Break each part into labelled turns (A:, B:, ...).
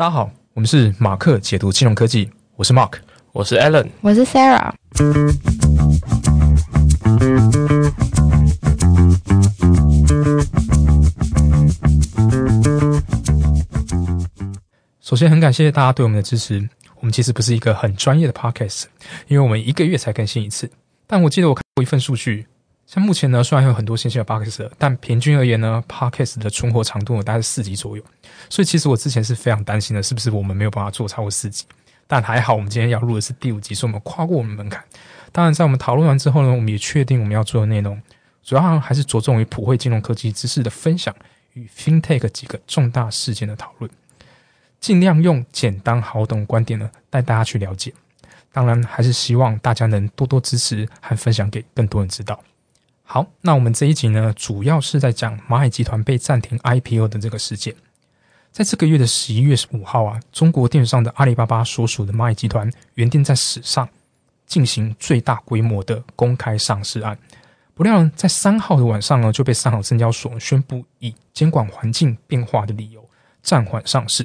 A: 大家好，我们是马克解读金融科技，我是 Mark，
B: 我是 Alan，
C: 我是 Sarah。
A: 首先，很感谢大家对我们的支持。我们其实不是一个很专业的 Podcast，因为我们一个月才更新一次。但我记得我看过一份数据。像目前呢，虽然有很多新兴的 podcast，但平均而言呢，podcast 的存活长度大概是四集左右。所以其实我之前是非常担心的，是不是我们没有办法做超过四集？但还好，我们今天要录的是第五集，所以我们跨过我们门槛。当然，在我们讨论完之后呢，我们也确定我们要做的内容，主要还是着重于普惠金融科技知识的分享与 FinTech 几个重大事件的讨论，尽量用简单好懂观点呢带大家去了解。当然，还是希望大家能多多支持和分享给更多人知道。好，那我们这一集呢，主要是在讲蚂蚁集团被暂停 IPO 的这个事件。在这个月的十一月五号啊，中国电商的阿里巴巴所属的蚂蚁集团原定在史上进行最大规模的公开上市案，不料在三号的晚上呢，就被上海证交所宣布以监管环境变化的理由暂缓上市。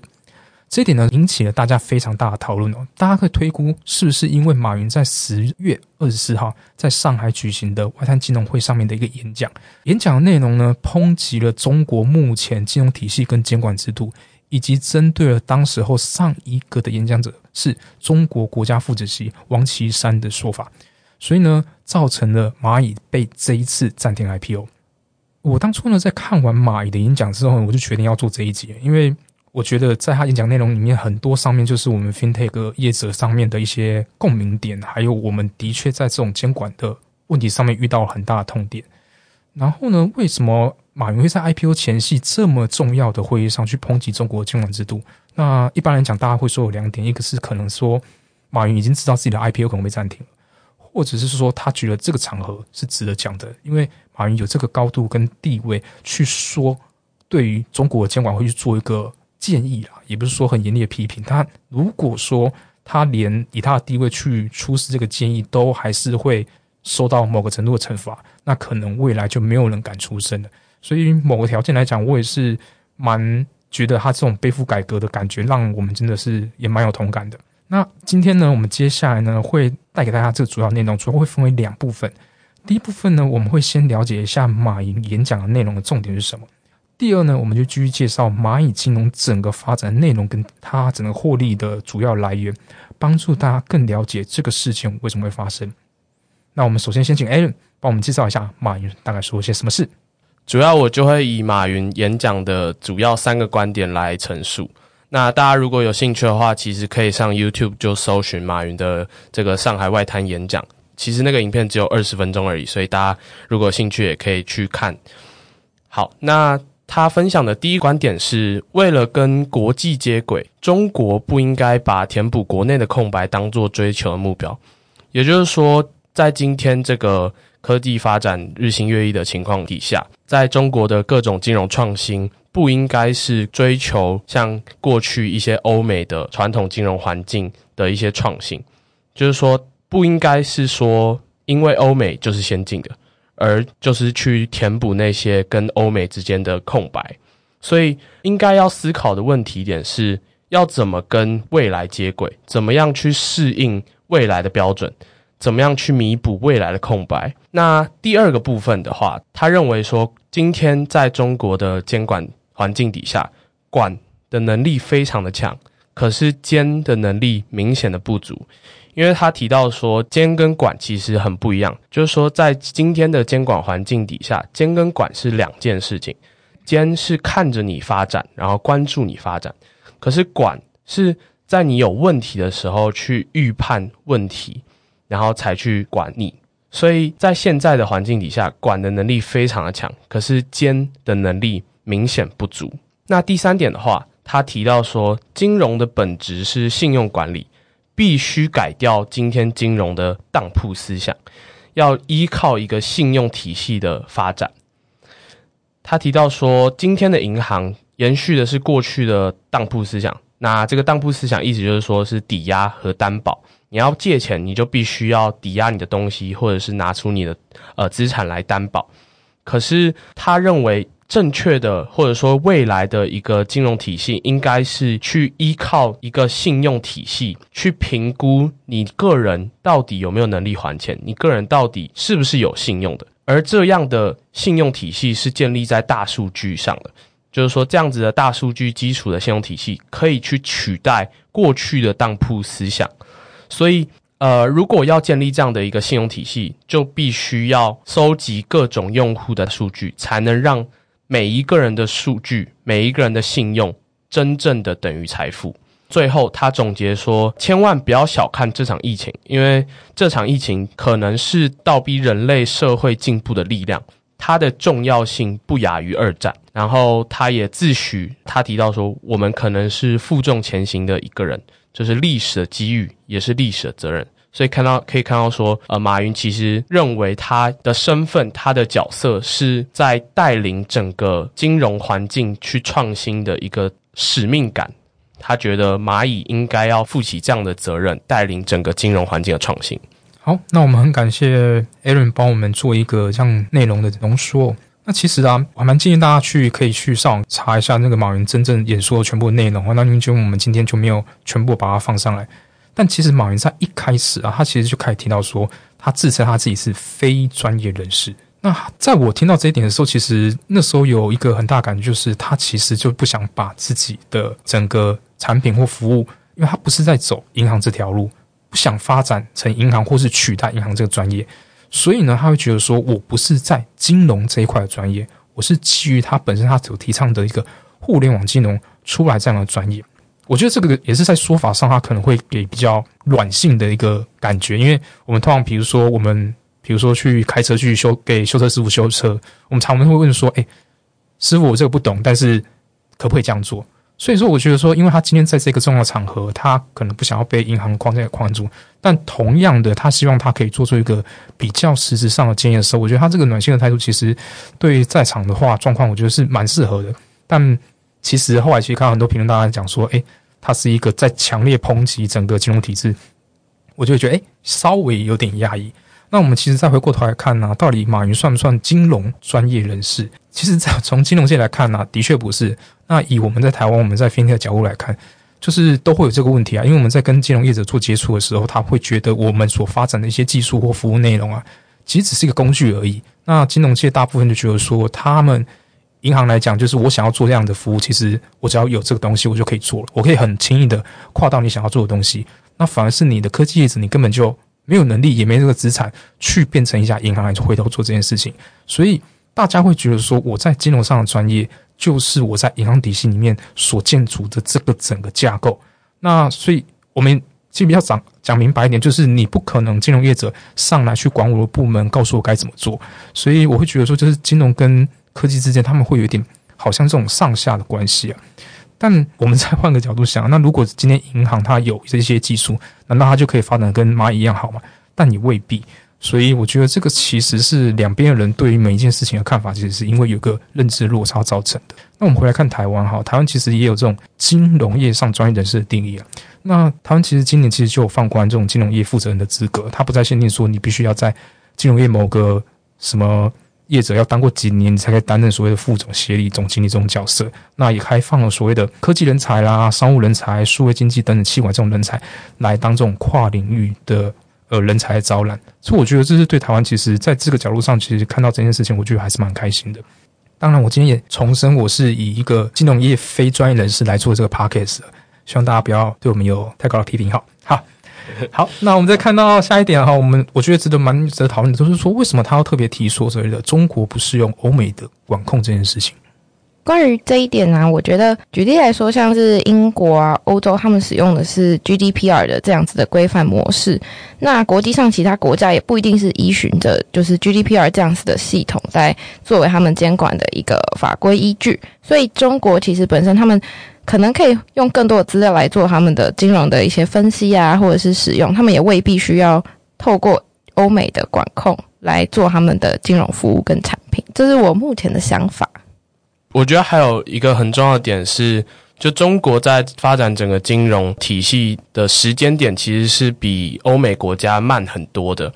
A: 这一点呢，引起了大家非常大的讨论哦。大家可以推估，是不是因为马云在十月二十四号在上海举行的外滩金融会上面的一个演讲，演讲的内容呢，抨击了中国目前金融体系跟监管制度，以及针对了当时候上一个的演讲者是中国国家副主席王岐山的说法，所以呢，造成了蚂蚁被这一次暂停 IPO。我当初呢，在看完蚂蚁的演讲之后，我就决定要做这一集，因为。我觉得在他演讲内容里面，很多上面就是我们 FinTech 业者上面的一些共鸣点，还有我们的确在这种监管的问题上面遇到了很大的痛点。然后呢，为什么马云会在 IPO 前夕这么重要的会议上去抨击中国的监管制度？那一般来讲，大家会说有两点：一个是可能说马云已经知道自己的 IPO 可能被暂停了，或者是说他觉得这个场合是值得讲的，因为马云有这个高度跟地位去说，对于中国的监管会去做一个。建议啦，也不是说很严厉的批评。他如果说他连以他的地位去出示这个建议，都还是会受到某个程度的惩罚，那可能未来就没有人敢出声了。所以某个条件来讲，我也是蛮觉得他这种背负改革的感觉，让我们真的是也蛮有同感的。那今天呢，我们接下来呢会带给大家这个主要内容，主要会分为两部分。第一部分呢，我们会先了解一下马云演讲的内容的重点是什么。第二呢，我们就继续介绍蚂蚁金融整个发展内容跟它整个获利的主要来源，帮助大家更了解这个事情为什么会发生。那我们首先先请 Aaron 帮我们介绍一下马云大概说了些什么事。
B: 主要我就会以马云演讲的主要三个观点来陈述。那大家如果有兴趣的话，其实可以上 YouTube 就搜寻马云的这个上海外滩演讲。其实那个影片只有二十分钟而已，所以大家如果有兴趣也可以去看。好，那。他分享的第一观点是为了跟国际接轨，中国不应该把填补国内的空白当做追求的目标。也就是说，在今天这个科技发展日新月异的情况底下，在中国的各种金融创新不应该是追求像过去一些欧美的传统金融环境的一些创新，就是说不应该是说因为欧美就是先进的。而就是去填补那些跟欧美之间的空白，所以应该要思考的问题点是要怎么跟未来接轨，怎么样去适应未来的标准，怎么样去弥补未来的空白。那第二个部分的话，他认为说，今天在中国的监管环境底下，管的能力非常的强，可是监的能力明显的不足。因为他提到说，监跟管其实很不一样，就是说，在今天的监管环境底下，监跟管是两件事情。监是看着你发展，然后关注你发展；可是管是在你有问题的时候去预判问题，然后才去管你。所以在现在的环境底下，管的能力非常的强，可是监的能力明显不足。那第三点的话，他提到说，金融的本质是信用管理。必须改掉今天金融的当铺思想，要依靠一个信用体系的发展。他提到说，今天的银行延续的是过去的当铺思想。那这个当铺思想意思就是说是抵押和担保，你要借钱，你就必须要抵押你的东西，或者是拿出你的呃资产来担保。可是他认为正确的或者说未来的一个金融体系，应该是去依靠一个信用体系去评估你个人到底有没有能力还钱，你个人到底是不是有信用的。而这样的信用体系是建立在大数据上的，就是说这样子的大数据基础的信用体系可以去取代过去的当铺思想。所以，呃，如果要建立这样的一个信用体系，就必须要收集各种用户的数据，才能让每一个人的数据、每一个人的信用真正的等于财富。最后，他总结说：“千万不要小看这场疫情，因为这场疫情可能是倒逼人类社会进步的力量，它的重要性不亚于二战。”然后，他也自诩，他提到说：“我们可能是负重前行的一个人，这是历史的机遇，也是历史的责任。”所以，看到可以看到说，呃，马云其实认为他的身份、他的角色是在带领整个金融环境去创新的一个使命感。他觉得蚂蚁应该要负起这样的责任，带领整个金融环境的创新。
A: 好，那我们很感谢 Aaron 帮我们做一个这样内容的浓缩。那其实啊，我还蛮建议大家去可以去上网查一下那个马云真正演说的全部内容。那因为我们今天就没有全部把它放上来。但其实马云在一开始啊，他其实就开始听到说，他自称他自己是非专业人士。那在我听到这一点的时候，其实那时候有一个很大感觉，就是他其实就不想把自己的整个产品或服务，因为他不是在走银行这条路，不想发展成银行或是取代银行这个专业，所以呢，他会觉得说我不是在金融这一块的专业，我是基于他本身他所提倡的一个互联网金融出来这样的专业。我觉得这个也是在说法上，他可能会给比较软性的一个感觉，因为我们通常比如说我们。比如说去开车去修给修车师傅修车，我们常常会问说：“哎，师傅，我这个不懂，但是可不可以这样做？”所以说，我觉得说，因为他今天在这个重要场合，他可能不想要被银行框在框住，但同样的，他希望他可以做出一个比较实质上的建议的时候，我觉得他这个暖心的态度，其实对在场的话状况，我觉得是蛮适合的。但其实后来其实看到很多评论，大家讲说：“哎，他是一个在强烈抨击整个金融体制。”我就觉得哎，稍微有点压抑。那我们其实再回过头来看呢，到底马云算不算金融专业人士？其实，在从金融界来看呢，的确不是。那以我们在台湾，我们在 FinTech 角度来看，就是都会有这个问题啊。因为我们在跟金融业者做接触的时候，他会觉得我们所发展的一些技术或服务内容啊，其实只是一个工具而已。那金融界大部分就觉得说，他们银行来讲，就是我想要做这样的服务，其实我只要有这个东西，我就可以做了，我可以很轻易的跨到你想要做的东西。那反而是你的科技业者，你根本就。没有能力，也没这个资产去变成一家银行来回头做这件事情，所以大家会觉得说，我在金融上的专业就是我在银行体系里面所建筑的这个整个架构。那所以我们其实比较讲讲明白一点，就是你不可能金融业者上来去管我的部门，告诉我该怎么做。所以我会觉得说，就是金融跟科技之间，他们会有一点好像这种上下的关系啊。但我们再换个角度想，那如果今天银行它有这些技术，难道它就可以发展跟蚂蚁一样好吗？但你未必。所以我觉得这个其实是两边的人对于每一件事情的看法，其实是因为有个认知落差造成的。那我们回来看台湾哈，台湾其实也有这种金融业上专业人士的定义啊。那台湾其实今年其实就有放宽这种金融业负责人的资格，它不再限定说你必须要在金融业某个什么。业者要当过几年，你才可以担任所谓的副总、协理、总经理这种角色。那也开放了所谓的科技人才啦、商务人才、数位经济等等器管这种人才来当这种跨领域的呃人才招揽。所以我觉得这是对台湾，其实在这个角度上，其实看到这件事情，我觉得还是蛮开心的。当然，我今天也重申，我是以一个金融业非专业人士来做这个 podcast，希望大家不要对我们有太高的批评。好，好。好，那我们再看到下一点哈，我们我觉得值得蛮值得讨论的，就是说为什么他要特别提说所谓的中国不适用欧美的管控这件事情。
C: 关于这一点呢，我觉得举例来说，像是英国啊、欧洲，他们使用的是 GDPR 的这样子的规范模式。那国际上其他国家也不一定是依循着就是 GDPR 这样子的系统在作为他们监管的一个法规依据。所以中国其实本身他们。可能可以用更多的资料来做他们的金融的一些分析啊，或者是使用，他们也未必需要透过欧美的管控来做他们的金融服务跟产品。这是我目前的想法。
B: 我觉得还有一个很重要的点是，就中国在发展整个金融体系的时间点，其实是比欧美国家慢很多的。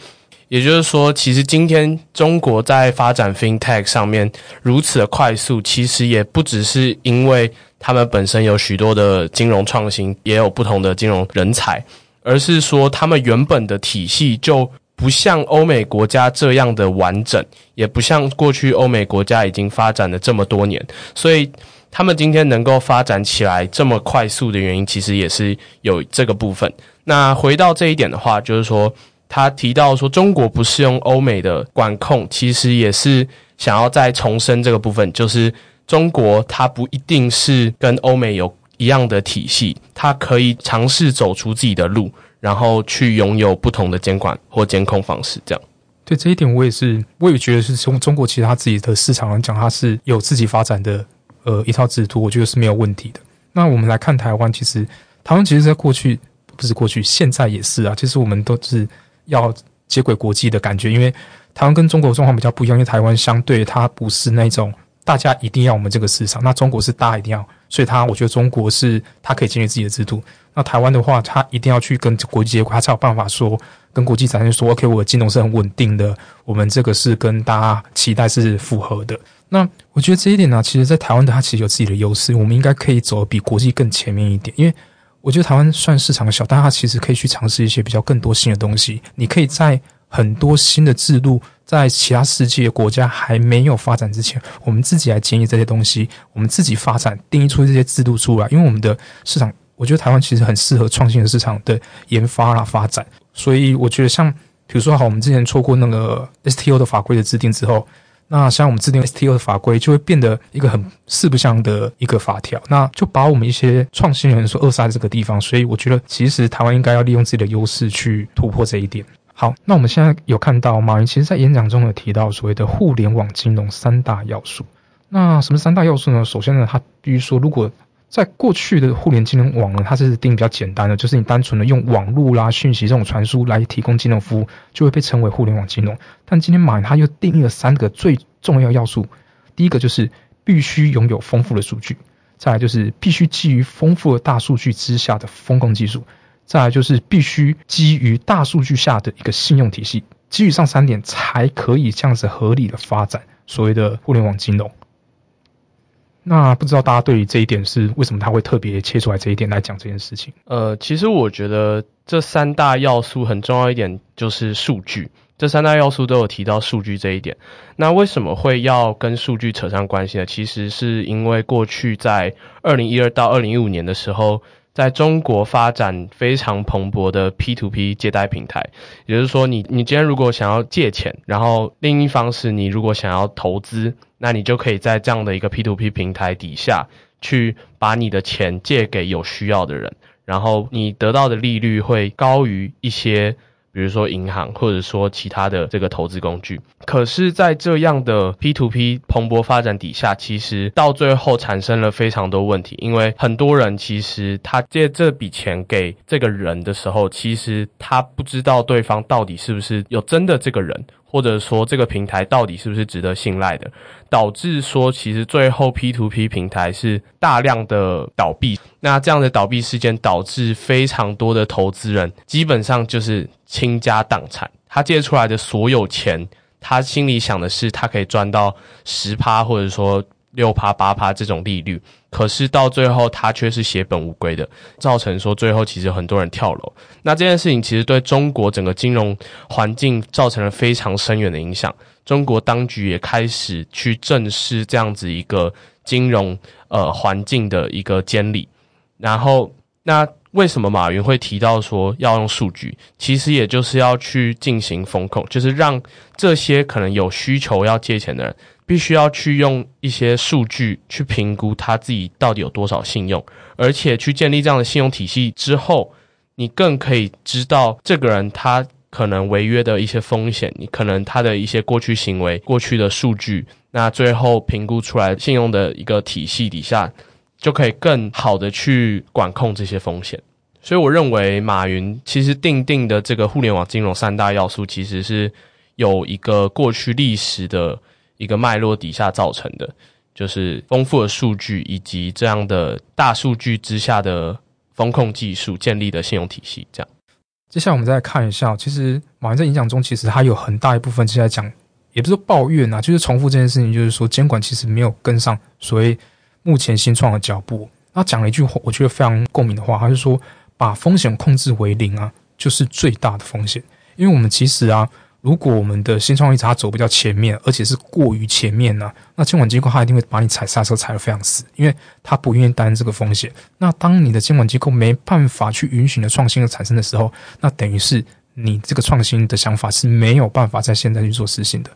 B: 也就是说，其实今天中国在发展 FinTech 上面如此的快速，其实也不只是因为他们本身有许多的金融创新，也有不同的金融人才，而是说他们原本的体系就不像欧美国家这样的完整，也不像过去欧美国家已经发展了这么多年，所以他们今天能够发展起来这么快速的原因，其实也是有这个部分。那回到这一点的话，就是说。他提到说，中国不适用欧美的管控，其实也是想要再重申这个部分，就是中国它不一定是跟欧美有一样的体系，它可以尝试走出自己的路，然后去拥有不同的监管或监控方式。这样，
A: 对这一点，我也是，我也觉得是从中国其实他自己的市场来讲，它是有自己发展的呃一套制度，我觉得是没有问题的。那我们来看台湾，其实台湾其实在过去不是过去，现在也是啊，其实我们都是。要接轨国际的感觉，因为台湾跟中国状况比较不一样，因为台湾相对它不是那种大家一定要我们这个市场，那中国是大家一定要，所以它我觉得中国是它可以建立自己的制度，那台湾的话，它一定要去跟国际接轨，它才有办法说跟国际展现说，OK，我的金融是很稳定的，我们这个是跟大家期待是符合的。那我觉得这一点呢，其实，在台湾的它其实有自己的优势，我们应该可以走比国际更前面一点，因为。我觉得台湾算市场小，但它其实可以去尝试一些比较更多新的东西。你可以在很多新的制度，在其他世界国家还没有发展之前，我们自己来建议这些东西，我们自己发展，定义出这些制度出来。因为我们的市场，我觉得台湾其实很适合创新的市场的研发啦发展。所以我觉得，像比如说，好，我们之前错过那个 STO 的法规的制定之后。那像我们制定 STO 的法规，就会变得一个很四不像的一个法条，那就把我们一些创新人所扼杀在这个地方。所以我觉得，其实台湾应该要利用自己的优势去突破这一点。好，那我们现在有看到马云其实在演讲中有提到所谓的互联网金融三大要素。那什么三大要素呢？首先呢，他必须说，如果在过去的互联金融网呢，它是定比较简单的，就是你单纯的用网络啦、讯息这种传输来提供金融服务，就会被称为互联网金融。但今天马云他又定义了三个最重要要素，第一个就是必须拥有丰富的数据，再来就是必须基于丰富的大数据之下的风控技术，再来就是必须基于大数据下的一个信用体系。基于上三点，才可以这样子合理的发展所谓的互联网金融。那不知道大家对于这一点是为什么他会特别切出来这一点来讲这件事情？
B: 呃，其实我觉得这三大要素很重要一点就是数据，这三大要素都有提到数据这一点。那为什么会要跟数据扯上关系呢？其实是因为过去在二零一二到二零一五年的时候。在中国发展非常蓬勃的 P to P 借贷平台，也就是说，你你今天如果想要借钱，然后另一方是你如果想要投资，那你就可以在这样的一个 P to P 平台底下去把你的钱借给有需要的人，然后你得到的利率会高于一些。比如说银行，或者说其他的这个投资工具，可是，在这样的 P to P 蓬勃发展底下，其实到最后产生了非常多问题。因为很多人其实他借这笔钱给这个人的时候，其实他不知道对方到底是不是有真的这个人。或者说这个平台到底是不是值得信赖的，导致说其实最后 P to P 平台是大量的倒闭。那这样的倒闭事件导致非常多的投资人基本上就是倾家荡产。他借出来的所有钱，他心里想的是他可以赚到十趴，或者说。六趴八趴这种利率，可是到最后他却是血本无归的，造成说最后其实很多人跳楼。那这件事情其实对中国整个金融环境造成了非常深远的影响。中国当局也开始去正视这样子一个金融呃环境的一个监理。然后，那为什么马云会提到说要用数据？其实也就是要去进行风控，就是让这些可能有需求要借钱的人。必须要去用一些数据去评估他自己到底有多少信用，而且去建立这样的信用体系之后，你更可以知道这个人他可能违约的一些风险，你可能他的一些过去行为、过去的数据，那最后评估出来信用的一个体系底下，就可以更好的去管控这些风险。所以，我认为马云其实定定的这个互联网金融三大要素，其实是有一个过去历史的。一个脉络底下造成的，就是丰富的数据以及这样的大数据之下的风控技术建立的信用体系。这样，
A: 接下来我们再来看一下，其实马云在演讲中，其实他有很大一部分是在讲，也不是抱怨啊，就是重复这件事情，就是说监管其实没有跟上所谓目前新创的脚步。他讲了一句话，我觉得非常共鸣的话，他是说把风险控制为零啊，就是最大的风险。因为我们其实啊，如果我们的新创意它走比较前面，而且是过于前面呢，那监管机构他一定会把你踩刹车踩得非常死，因为他不愿意担这个风险。那当你的监管机构没办法去允许你的创新的产生的时候，那等于是你这个创新的想法是没有办法在现在去做实行的。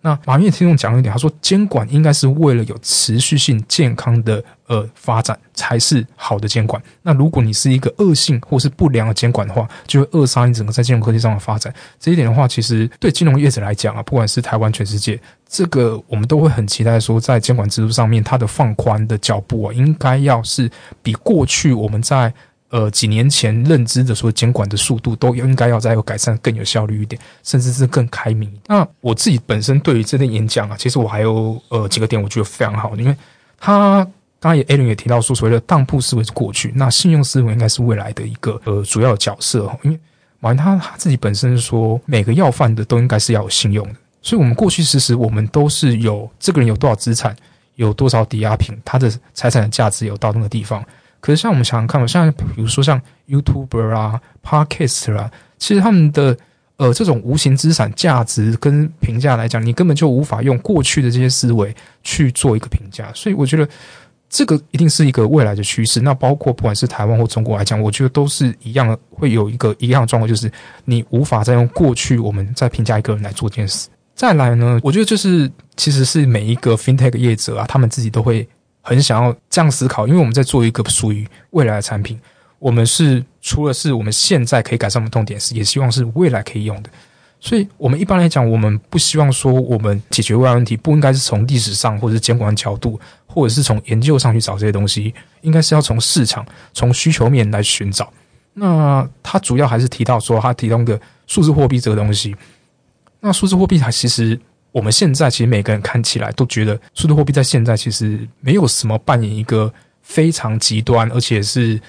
A: 那马云也听众讲了一点，他说监管应该是为了有持续性、健康的呃发展才是好的监管。那如果你是一个恶性或是不良的监管的话，就会扼杀你整个在金融科技上的发展。这一点的话，其实对金融业者来讲啊，不管是台湾、全世界，这个我们都会很期待说，在监管制度上面，它的放宽的脚步啊，应该要是比过去我们在。呃，几年前认知的说监管的速度都应该要再有改善，更有效率一点，甚至是更开明。那我自己本身对于这类演讲啊，其实我还有呃几个点我觉得非常好，因为他刚刚也艾伦也提到说，所谓的当铺思维是过去，那信用思维应该是未来的一个呃主要角色。因为马云他他自己本身说，每个要饭的都应该是要有信用的，所以我们过去其实我们都是有这个人有多少资产，有多少抵押品，他的财产的价值有到那个地方。可是，像我们想想看，像比如说像 YouTuber 啊、Podcast 啊，其实他们的呃这种无形资产价值跟评价来讲，你根本就无法用过去的这些思维去做一个评价。所以，我觉得这个一定是一个未来的趋势。那包括不管是台湾或中国来讲，我觉得都是一样，会有一个一样的状况，就是你无法再用过去我们在评价一个人来做这件事。再来呢，我觉得就是其实是每一个 FinTech 业者啊，他们自己都会。很想要这样思考，因为我们在做一个属于未来的产品，我们是除了是我们现在可以改善我们痛点，是也希望是未来可以用的。所以，我们一般来讲，我们不希望说我们解决未来问题，不应该是从历史上或者是监管角度，或者是从研究上去找这些东西，应该是要从市场、从需求面来寻找。那他主要还是提到说，他提供的数字货币这个东西，那数字货币它其实。我们现在其实每个人看起来都觉得数字货币在现在其实没有什么扮演一个非常极端，而且是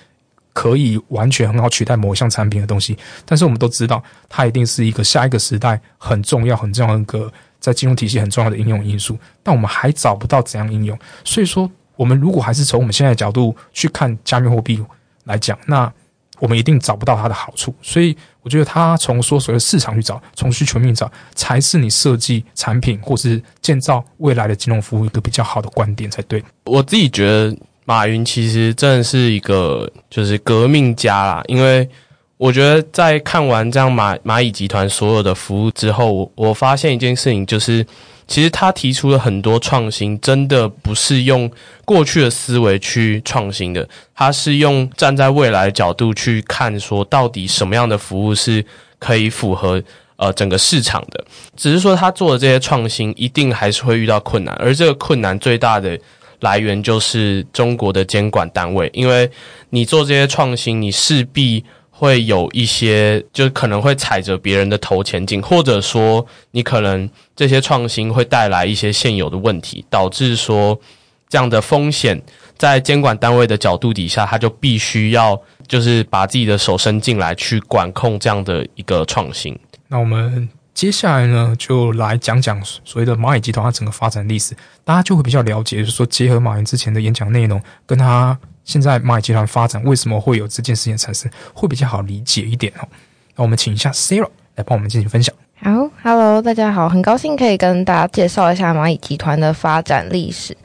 A: 可以完全很好取代某一项产品的东西。但是我们都知道，它一定是一个下一个时代很重要、很重要的一个在金融体系很重要的应用因素。但我们还找不到怎样应用。所以说，我们如果还是从我们现在的角度去看加密货币来讲，那我们一定找不到它的好处。所以。我觉得他从说所谓市场去找，从需求面找，才是你设计产品或是建造未来的金融服务一个比较好的观点才对。
B: 我自己觉得马云其实真的是一个就是革命家啦，因为我觉得在看完这样蚂蚂蚁集团所有的服务之后，我发现一件事情就是。其实他提出了很多创新，真的不是用过去的思维去创新的，他是用站在未来的角度去看，说到底什么样的服务是可以符合呃整个市场的。只是说他做的这些创新，一定还是会遇到困难，而这个困难最大的来源就是中国的监管单位，因为你做这些创新，你势必。会有一些，就可能会踩着别人的头前进，或者说你可能这些创新会带来一些现有的问题，导致说这样的风险在监管单位的角度底下，他就必须要就是把自己的手伸进来去管控这样的一个创新。
A: 那我们接下来呢，就来讲讲所谓的蚂蚁集团它整个发展历史，大家就会比较了解，就是说结合马云之前的演讲内容跟他。现在蚂蚁集团发展为什么会有这件事情产生，会比较好理解一点哦。那我们请一下 Sarah 来帮我们进行分享。
C: 好，Hello，大家好，很高兴可以跟大家介绍一下蚂蚁集团的发展历史。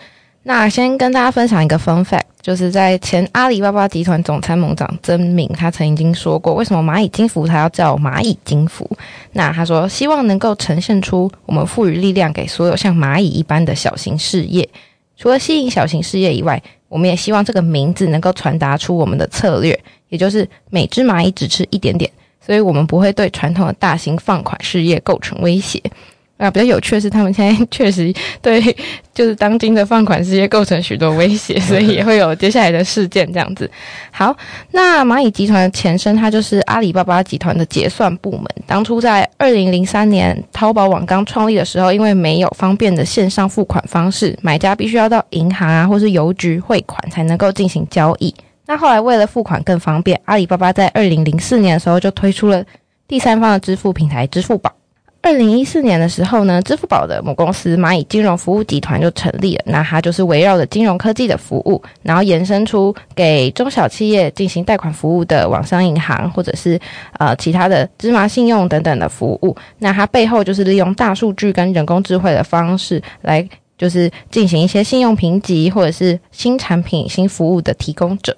C: 那先跟大家分享一个 fun fact，就是在前阿里巴巴集团总参谋长曾敏，他曾经说过，为什么蚂蚁金服它要叫蚂蚁金服？那他说，希望能够呈现出我们赋予力量给所有像蚂蚁一般的小型事业，除了吸引小型事业以外。我们也希望这个名字能够传达出我们的策略，也就是每只蚂蚁只吃一点点，所以我们不会对传统的大型放款事业构成威胁。啊，比较有趣的是，他们现在 确实对就是当今的放款事业构成许多威胁，所以也会有接下来的事件这样子。好，那蚂蚁集团的前身，它就是阿里巴巴集团的结算部门。当初在二零零三年淘宝网刚创立的时候，因为没有方便的线上付款方式，买家必须要到银行啊或是邮局汇款才能够进行交易。那后来为了付款更方便，阿里巴巴在二零零四年的时候就推出了第三方的支付平台支付宝。二零一四年的时候呢，支付宝的母公司蚂蚁金融服务集团就成立了。那它就是围绕着金融科技的服务，然后延伸出给中小企业进行贷款服务的网商银行，或者是呃其他的芝麻信用等等的服务。那它背后就是利用大数据跟人工智慧的方式来，就是进行一些信用评级或者是新产品新服务的提供者。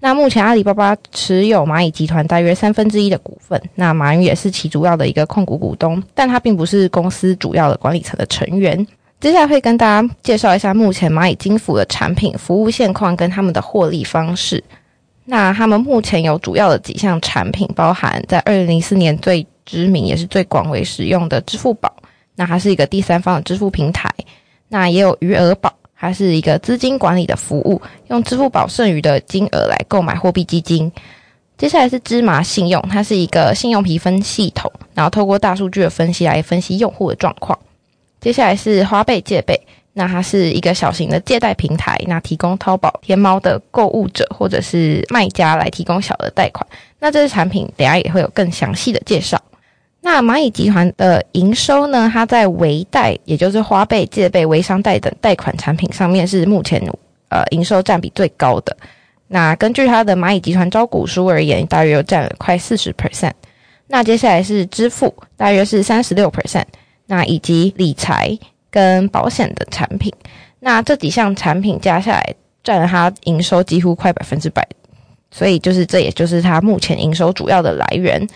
C: 那目前阿里巴巴持有蚂蚁集团大约三分之一的股份，那马云也是其主要的一个控股股东，但他并不是公司主要的管理层的成员。接下来会跟大家介绍一下目前蚂蚁金服的产品服务现况跟他们的获利方式。那他们目前有主要的几项产品，包含在二零零四年最知名也是最广为使用的支付宝，那它是一个第三方的支付平台，那也有余额宝。它是一个资金管理的服务，用支付宝剩余的金额来购买货币基金。接下来是芝麻信用，它是一个信用评分系统，然后透过大数据的分析来分析用户的状况。接下来是花呗借呗，那它是一个小型的借贷平台，那提供淘宝、天猫的购物者或者是卖家来提供小额贷款。那这些产品等下也会有更详细的介绍。那蚂蚁集团的营收呢？它在微贷，也就是花呗、借呗、微商贷等贷款产品上面是目前呃营收占比最高的。那根据它的蚂蚁集团招股书而言，大约占了快四十 percent。那接下来是支付，大约是三十六 percent。那以及理财跟保险的产品，那这几项产品加下来占了它营收几乎快百分之百。所以就是这也就是它目前营收主要的来源。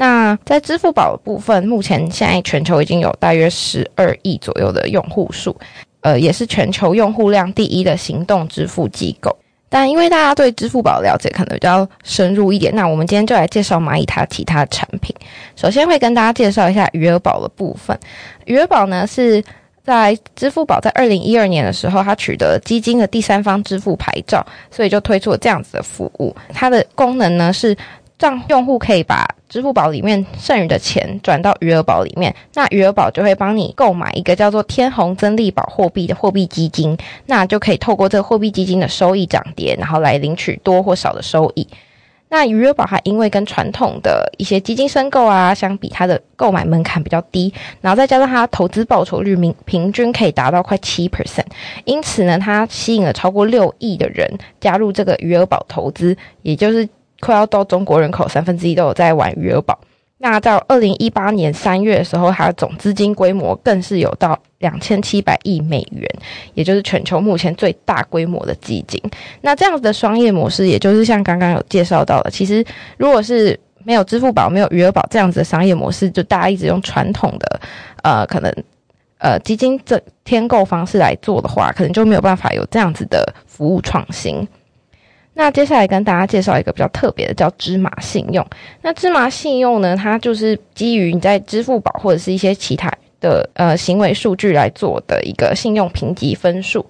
C: 那在支付宝的部分，目前现在全球已经有大约十二亿左右的用户数，呃，也是全球用户量第一的行动支付机构。但因为大家对支付宝了解可能比较深入一点，那我们今天就来介绍蚂蚁它其他产品。首先会跟大家介绍一下余额宝的部分。余额宝呢是在支付宝在二零一二年的时候，它取得基金的第三方支付牌照，所以就推出了这样子的服务。它的功能呢是。让用户可以把支付宝里面剩余的钱转到余额宝里面，那余额宝就会帮你购买一个叫做天弘增利宝货币的货币基金，那就可以透过这个货币基金的收益涨跌，然后来领取多或少的收益。那余额宝它因为跟传统的一些基金申购啊相比，它的购买门槛比较低，然后再加上它投资报酬率平平均可以达到快七 percent，因此呢，它吸引了超过六亿的人加入这个余额宝投资，也就是。快要到中国人口三分之一都有在玩余额宝。那到二零一八年三月的时候，它的总资金规模更是有到两千七百亿美元，也就是全球目前最大规模的基金。那这样子的商业模式，也就是像刚刚有介绍到的，其实如果是没有支付宝、没有余额宝这样子的商业模式，就大家一直用传统的呃可能呃基金这天购方式来做的话，可能就没有办法有这样子的服务创新。那接下来跟大家介绍一个比较特别的，叫芝麻信用。那芝麻信用呢，它就是基于你在支付宝或者是一些其他的呃行为数据来做的一个信用评级分数。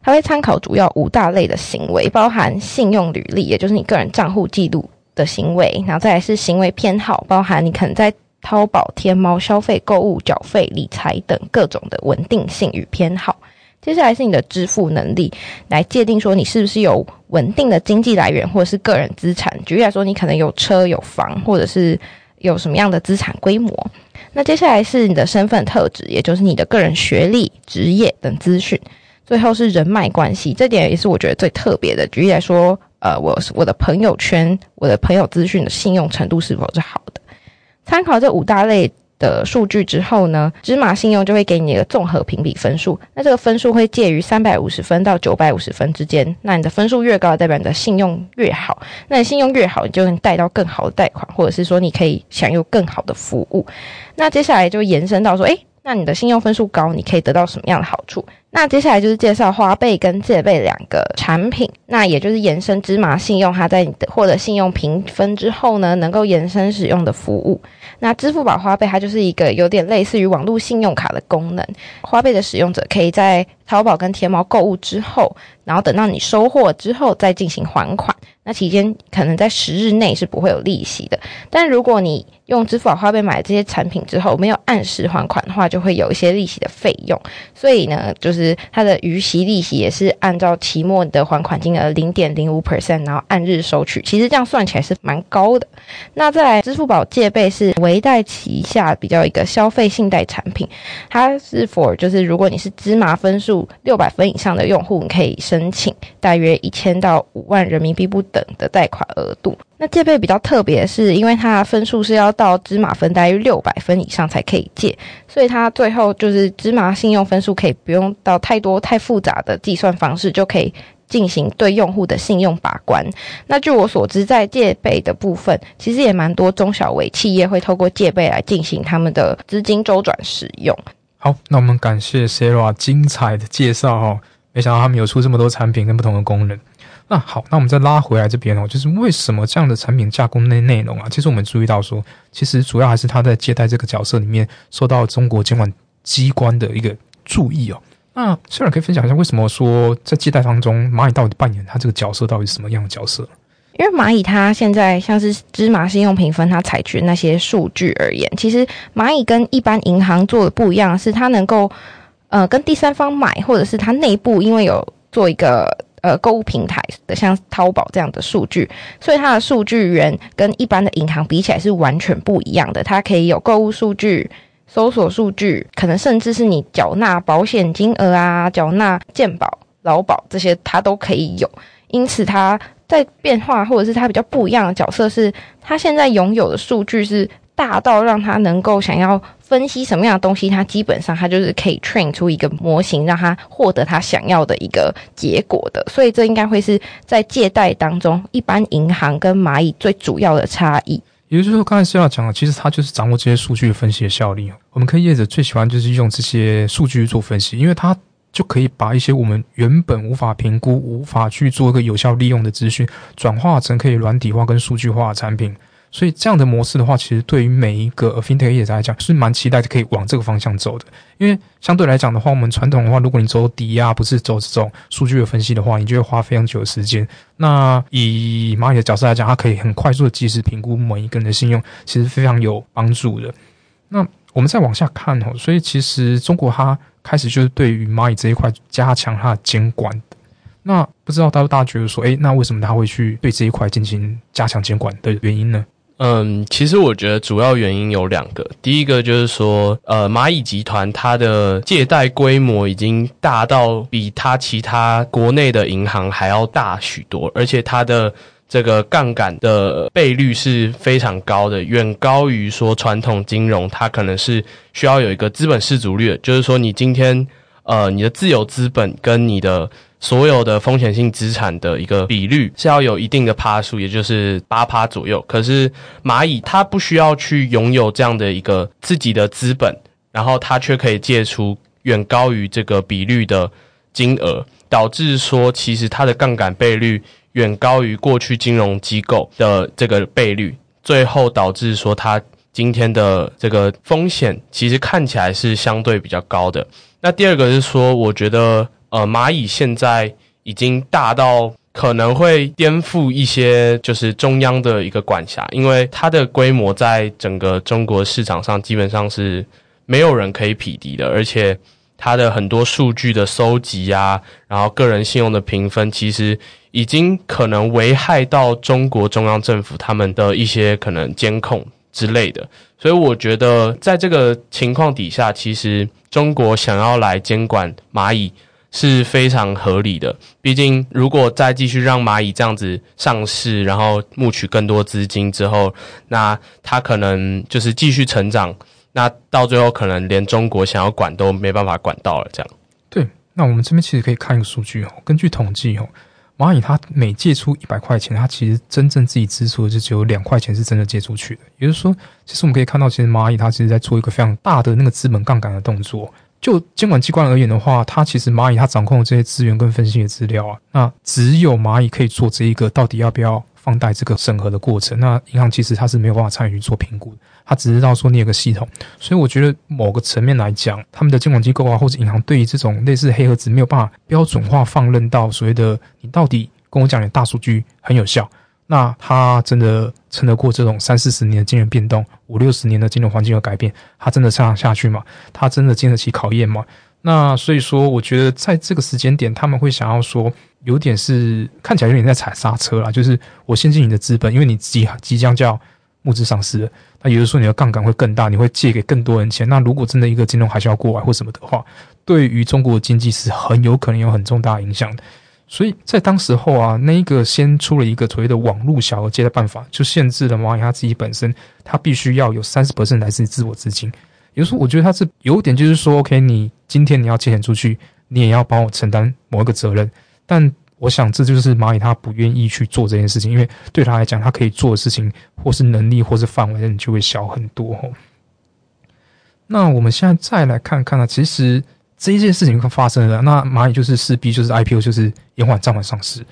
C: 它会参考主要五大类的行为，包含信用履历，也就是你个人账户记录的行为；然后再来是行为偏好，包含你可能在淘宝、天猫消费、购物、缴费、理财等各种的稳定性与偏好。接下来是你的支付能力，来界定说你是不是有稳定的经济来源或者是个人资产。举例来说，你可能有车有房，或者是有什么样的资产规模。那接下来是你的身份特质，也就是你的个人学历、职业等资讯。最后是人脉关系，这点也是我觉得最特别的。举例来说，呃，我我的朋友圈、我的朋友资讯的信用程度是否是好的？参考这五大类。的数据之后呢，芝麻信用就会给你一个综合评比分数。那这个分数会介于三百五十分到九百五十分之间。那你的分数越高，代表你的信用越好。那你信用越好，你就能贷到更好的贷款，或者是说你可以享有更好的服务。那接下来就延伸到说，诶，那你的信用分数高，你可以得到什么样的好处？那接下来就是介绍花呗跟借呗两个产品。那也就是延伸芝麻信用，它在你的获得信用评分之后呢，能够延伸使用的服务。那支付宝花呗它就是一个有点类似于网络信用卡的功能，花呗的使用者可以在淘宝跟天猫购物之后，然后等到你收货之后再进行还款，那期间可能在十日内是不会有利息的。但如果你用支付宝花呗买这些产品之后没有按时还款的话，就会有一些利息的费用。所以呢，就是它的余息利息也是按照期末的还款金额零点零五 percent，然后按日收取，其实这样算起来是蛮高的。那再来，支付宝借呗是微贷旗下比较一个消费信贷产品，它是 for 就是如果你是芝麻分数六百分以上的用户，你可以申请大约一千到五万人民币不等的贷款额度。那借呗比较特别，是因为它的分数是要到芝麻分大约六百分以上才可以借，所以它最后就是芝麻信用分数可以不用到太多太复杂的计算方式就可以进行对用户的信用把关。那据我所知，在借呗的部分，其实也蛮多中小微企业会透过借呗来进行他们的资金周转使用。
A: 好，那我们感谢 Sarah 精彩的介绍哦，没想到他们有出这么多产品跟不同的功能。那好，那我们再拉回来这边哦，就是为什么这样的产品架构内内容啊？其实我们注意到说，其实主要还是他在借贷这个角色里面受到中国监管机关的一个注意哦。那虽然可以分享一下，为什么说在借贷当中，蚂蚁到底扮演它这个角色到底是什么样的角色？
C: 因为蚂蚁它现在像是芝麻信用评分，它采取那些数据而言，其实蚂蚁跟一般银行做的不一样，是它能够呃跟第三方买，或者是它内部因为有做一个。呃，购物平台的像淘宝这样的数据，所以它的数据源跟一般的银行比起来是完全不一样的。它可以有购物数据、搜索数据，可能甚至是你缴纳保险金额啊、缴纳健保、劳保这些，它都可以有。因此，它在变化或者是它比较不一样的角色，是它现在拥有的数据是大到让它能够想要。分析什么样的东西，它基本上它就是可以 train 出一个模型，让它获得它想要的一个结果的。所以这应该会是在借贷当中，一般银行跟蚂蚁最主要的差异。
A: 也就是说，刚才是要讲的，其实它就是掌握这些数据分析的效力。我们科业者最喜欢就是用这些数据做分析，因为它就可以把一些我们原本无法评估、无法去做一个有效利用的资讯，转化成可以软体化跟数据化的产品。所以这样的模式的话，其实对于每一个 fintech 业者来讲，是蛮期待可以往这个方向走的。因为相对来讲的话，我们传统的话，如果你走抵押，不是走这种数据的分析的话，你就会花非常久的时间。那以蚂蚁的角色来讲，它可以很快速的及时评估每一个人的信用，其实非常有帮助的。那我们再往下看哦，所以其实中国它开始就是对于蚂蚁这一块加强它的监管。那不知道大大家觉得说，诶，那为什么他会去对这一块进行加强监管的原因呢？
B: 嗯，其实我觉得主要原因有两个。第一个就是说，呃，蚂蚁集团它的借贷规模已经大到比它其他国内的银行还要大许多，而且它的这个杠杆的倍率是非常高的，远高于说传统金融，它可能是需要有一个资本市足率，就是说你今天呃你的自有资本跟你的。所有的风险性资产的一个比率是要有一定的趴数，也就是八趴左右。可是蚂蚁它不需要去拥有这样的一个自己的资本，然后它却可以借出远高于这个比率的金额，导致说其实它的杠杆倍率远高于过去金融机构的这个倍率，最后导致说它今天的这个风险其实看起来是相对比较高的。那第二个是说，我觉得。呃，蚂蚁现在已经大到可能会颠覆一些，就是中央的一个管辖，因为它的规模在整个中国市场上基本上是没有人可以匹敌的，而且它的很多数据的收集啊，然后个人信用的评分，其实已经可能危害到中国中央政府他们的一些可能监控之类的，所以我觉得在这个情况底下，其实中国想要来监管蚂蚁。是非常合理的。毕竟，如果再继续让蚂蚁这样子上市，然后募取更多资金之后，那它可能就是继续成长，那到最后可能连中国想要管都没办法管到了。这样，
A: 对。那我们这边其实可以看一个数据哦，根据统计哦，蚂蚁它每借出一百块钱，它其实真正自己支出的就只有两块钱是真的借出去的。也就是说，其实我们可以看到，其实蚂蚁它其实在做一个非常大的那个资本杠杆的动作。就监管机关而言的话，它其实蚂蚁它掌控这些资源跟分析的资料啊，那只有蚂蚁可以做这一个到底要不要放贷这个审核的过程。那银行其实它是没有办法参与做评估，它只知道说你有个系统。所以我觉得某个层面来讲，他们的监管机构啊或者银行对于这种类似黑盒子没有办法标准化放任到所谓的你到底跟我讲的大数据很有效。那它真的撑得过这种三四十年的金融变动，五六十年的金融环境的改变，它真的撑下去吗？它真的经得起考验吗？那所以说，我觉得在这个时间点，他们会想要说，有点是看起来有点在踩刹车啦，就是我先进你的资本，因为你即即将就要募资上市了，那也就是说你的杠杆会更大，你会借给更多人钱。那如果真的一个金融海啸过来或什么的话，对于中国经济是很有可能有很重大影响的。所以在当时候啊，那一个先出了一个所谓的网络小额借贷办法，就限制了蚂蚁他自己本身，他必须要有三十 percent 来自自我资金。也就是说，我觉得他是有点就是说，OK，你今天你要借钱出去，你也要帮我承担某一个责任。但我想这就是蚂蚁他不愿意去做这件事情，因为对他来讲，他可以做的事情或是能力或是范围就会小很多。那我们现在再来看看呢，其实。这一件事情发生了，那蚂蚁就是势必就是 IPO 就是延缓暂缓上市。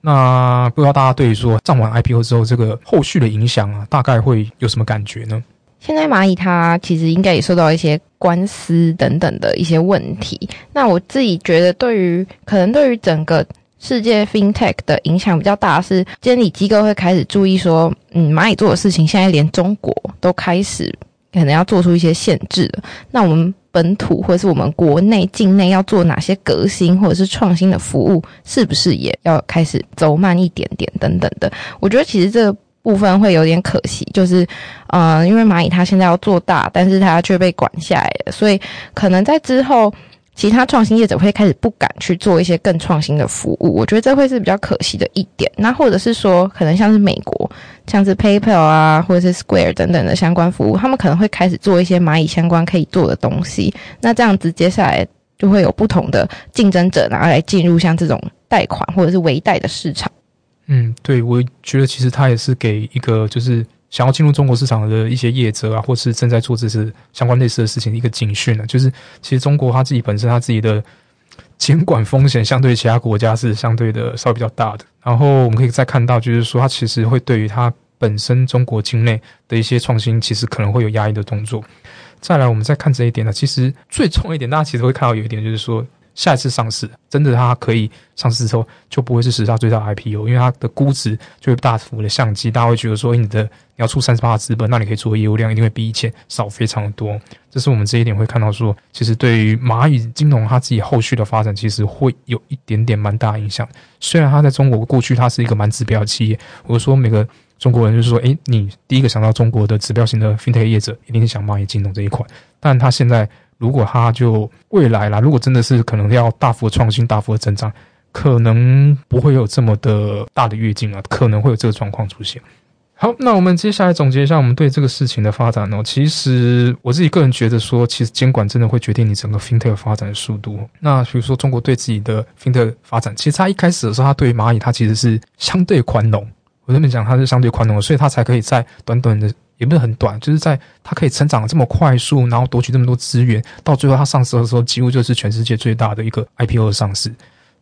A: 那不知道大家对于说暂缓 IPO 之后这个后续的影响啊，大概会有什么感觉呢？
C: 现在蚂蚁它其实应该也受到一些官司等等的一些问题。那我自己觉得，对于可能对于整个世界 FinTech 的影响比较大，是监理机构会开始注意说，嗯，蚂蚁做的事情现在连中国都开始可能要做出一些限制了。那我们。本土或者是我们国内境内要做哪些革新或者是创新的服务，是不是也要开始走慢一点点等等的？我觉得其实这部分会有点可惜，就是，呃，因为蚂蚁它现在要做大，但是它却被管下来了，所以可能在之后。其他创新业者会开始不敢去做一些更创新的服务，我觉得这会是比较可惜的一点。那或者是说，可能像是美国，像是 PayPal 啊，或者是 Square 等等的相关服务，他们可能会开始做一些蚂蚁相关可以做的东西。那这样子，接下来就会有不同的竞争者拿来进入像这种贷款或者是微贷的市场。
A: 嗯，对，我觉得其实他也是给一个就是。想要进入中国市场的一些业者啊，或是正在做这些相关类似的事情的一个警讯呢，就是其实中国它自己本身它自己的监管风险相对其他国家是相对的稍微比较大的。然后我们可以再看到，就是说它其实会对于它本身中国境内的一些创新，其实可能会有压抑的动作。再来，我们再看这一点呢，其实最重要一点，大家其实会看到有一点，就是说。下一次上市，真的它可以上市之后，就不会是史上最大 IPO，因为它的估值就会大幅的降低。大家会觉得说，你的你要出三十八的资本，那你可以做的业务量一定会比以前少非常多。这是我们这一点会看到说，其实对于蚂蚁金融它自己后续的发展，其实会有一点点蛮大影响。虽然它在中国过去它是一个蛮指标的企业，我说每个中国人就是说，诶，你第一个想到中国的指标型的 FinTech 业者，一定是想蚂蚁金融这一块，但它现在。如果它就未来啦，如果真的是可能要大幅的创新、大幅的增长，可能不会有这么的大的跃进啊，可能会有这个状况出现。好，那我们接下来总结一下我们对这个事情的发展哦。其实我自己个人觉得说，其实监管真的会决定你整个 FinTech 发展的速度。那比如说中国对自己的 FinTech 发展，其实它一开始的时候，它对于蚂蚁它其实是相对宽容。我这么讲，它是相对宽容，所以它才可以在短短的。也不是很短，就是在它可以成长这么快速，然后夺取这么多资源，到最后它上市的时候，几乎就是全世界最大的一个 IPO 的上市。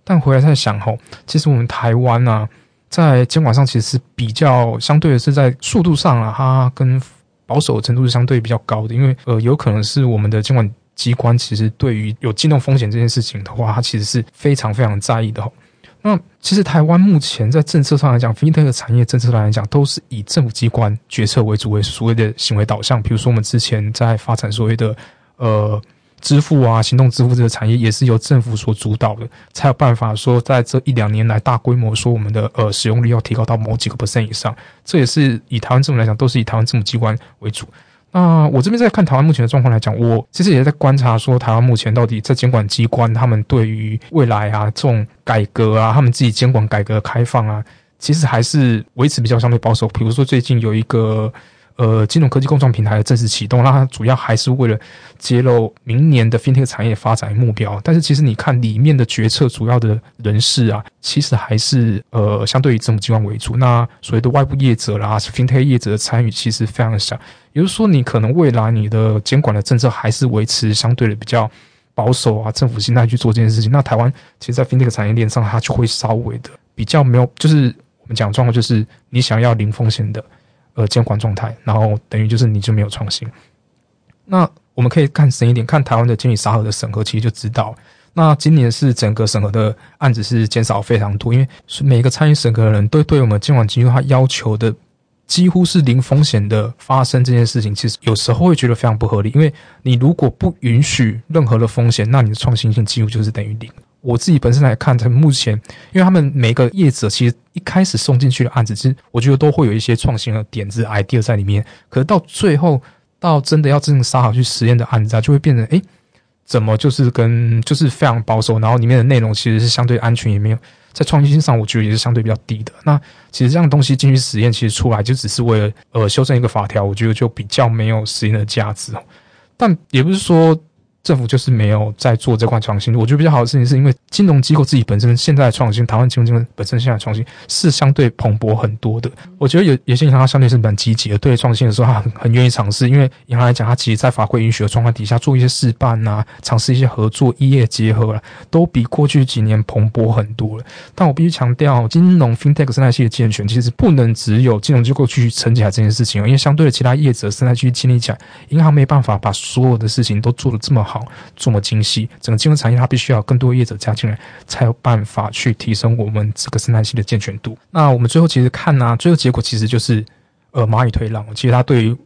A: 但回来再想吼，其实我们台湾啊，在监管上其实是比较相对的是在速度上啊，它跟保守程度是相对比较高的，因为呃，有可能是我们的监管机关其实对于有金融风险这件事情的话，它其实是非常非常在意的吼。那其实台湾目前在政策上来讲，FinTech 产业政策上来讲，都是以政府机关决策为主，为所谓的行为导向。比如说，我们之前在发展所谓的呃支付啊、行动支付这个产业，也是由政府所主导的，才有办法说在这一两年来大规模说我们的呃使用率要提高到某几个 percent 以上。这也是以台湾政府来讲，都是以台湾政府机关为主。那我这边在看台湾目前的状况来讲，我其实也在观察说，台湾目前到底在监管机关他们对于未来啊这种改革啊，他们自己监管改革开放啊，其实还是维持比较相对保守。比如说最近有一个。呃，金融科技共创平台的正式启动，那它主要还是为了揭露明年的 FinTech 产业发展目标。但是其实你看里面的决策主要的人士啊，其实还是呃相对于政府机关为主。那所谓的外部业者啦，FinTech 业者的参与其实非常的小。也就是说，你可能未来你的监管的政策还是维持相对的比较保守啊，政府心态去做这件事情。那台湾其实，在 FinTech 产业链上，它就会稍微的比较没有，就是我们讲状况，就是你想要零风险的。呃，监管状态，然后等于就是你就没有创新。那我们可以看深一点，看台湾的监理沙盒的审核，其实就知道，那今年是整个审核的案子是减少非常多，因为每个参与审核的人都对我们监管机构他要求的几乎是零风险的发生这件事情，其实有时候会觉得非常不合理。因为你如果不允许任何的风险，那你的创新性几乎就是等于零。我自己本身来看，在目前，因为他们每个业者其实一开始送进去的案子，其实我觉得都会有一些创新的点子 idea 在里面。可是到最后，到真的要真正杀好去实验的案子啊，就会变成哎，怎么就是跟就是非常保守，然后里面的内容其实是相对安全，也没有在创新性上，我觉得也是相对比较低的。那其实这样东西进去实验，其实出来就只是为了呃修正一个法条，我觉得就比较没有实验的价值。但也不是说。政府就是没有在做这块创新。我觉得比较好的事情，是因为金融机构自己本身现在的创新，台湾金融机构本身现在创新是相对蓬勃很多的。我觉得有有些银行它相对是蛮积极的，对创新的时候，它很很愿意尝试。因为银行来讲，它其实在法规允许的状况底下，做一些试办啊，尝试一些合作、业业结合了，都比过去几年蓬勃很多了。但我必须强调，金融 FinTech 生态系的健全，其实不能只有金融机构去撑起来这件事情因为相对的其他业者生态去建立起来，银行没办法把所有的事情都做得这么好。这么精细，整个金融产业它必须要更多业者加进来，才有办法去提升我们这个生态系的健全度。那我们最后其实看呢，最后结果其实就是，呃，蚂蚁推让。其实它对于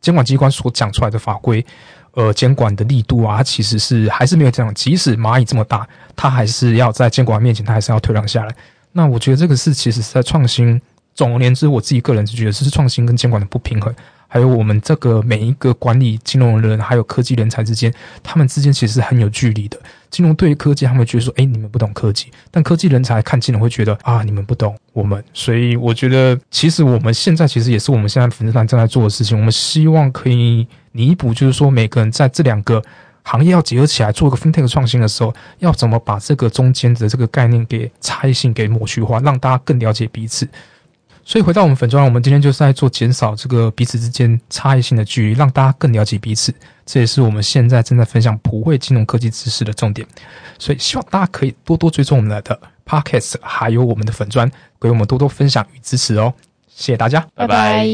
A: 监管机关所讲出来的法规，呃，监管的力度啊，它其实是还是没有这样。即使蚂蚁这么大，它还是要在监管面前，它还是要退让下来。那我觉得这个是其实是在创新。总而言之，我自己个人是觉得这是创新跟监管的不平衡。还有我们这个每一个管理金融的人，还有科技人才之间，他们之间其实很有距离的。金融对于科技，他们觉得说：“哎，你们不懂科技。”但科技人才看金融会觉得：“啊，你们不懂我们。”所以我觉得，其实我们现在其实也是我们现在粉丝团正在做的事情。我们希望可以弥补，就是说每个人在这两个行业要结合起来做一个 FinTech 创新的时候，要怎么把这个中间的这个概念给差异性给抹去化，让大家更了解彼此。所以回到我们粉砖，我们今天就是在做减少这个彼此之间差异性的距离，让大家更了解彼此。这也是我们现在正在分享普惠金融科技知识的重点。所以希望大家可以多多追踪我们的 Podcast，还有我们的粉砖，给我们多多分享与支持哦。谢谢大家，
B: 拜拜。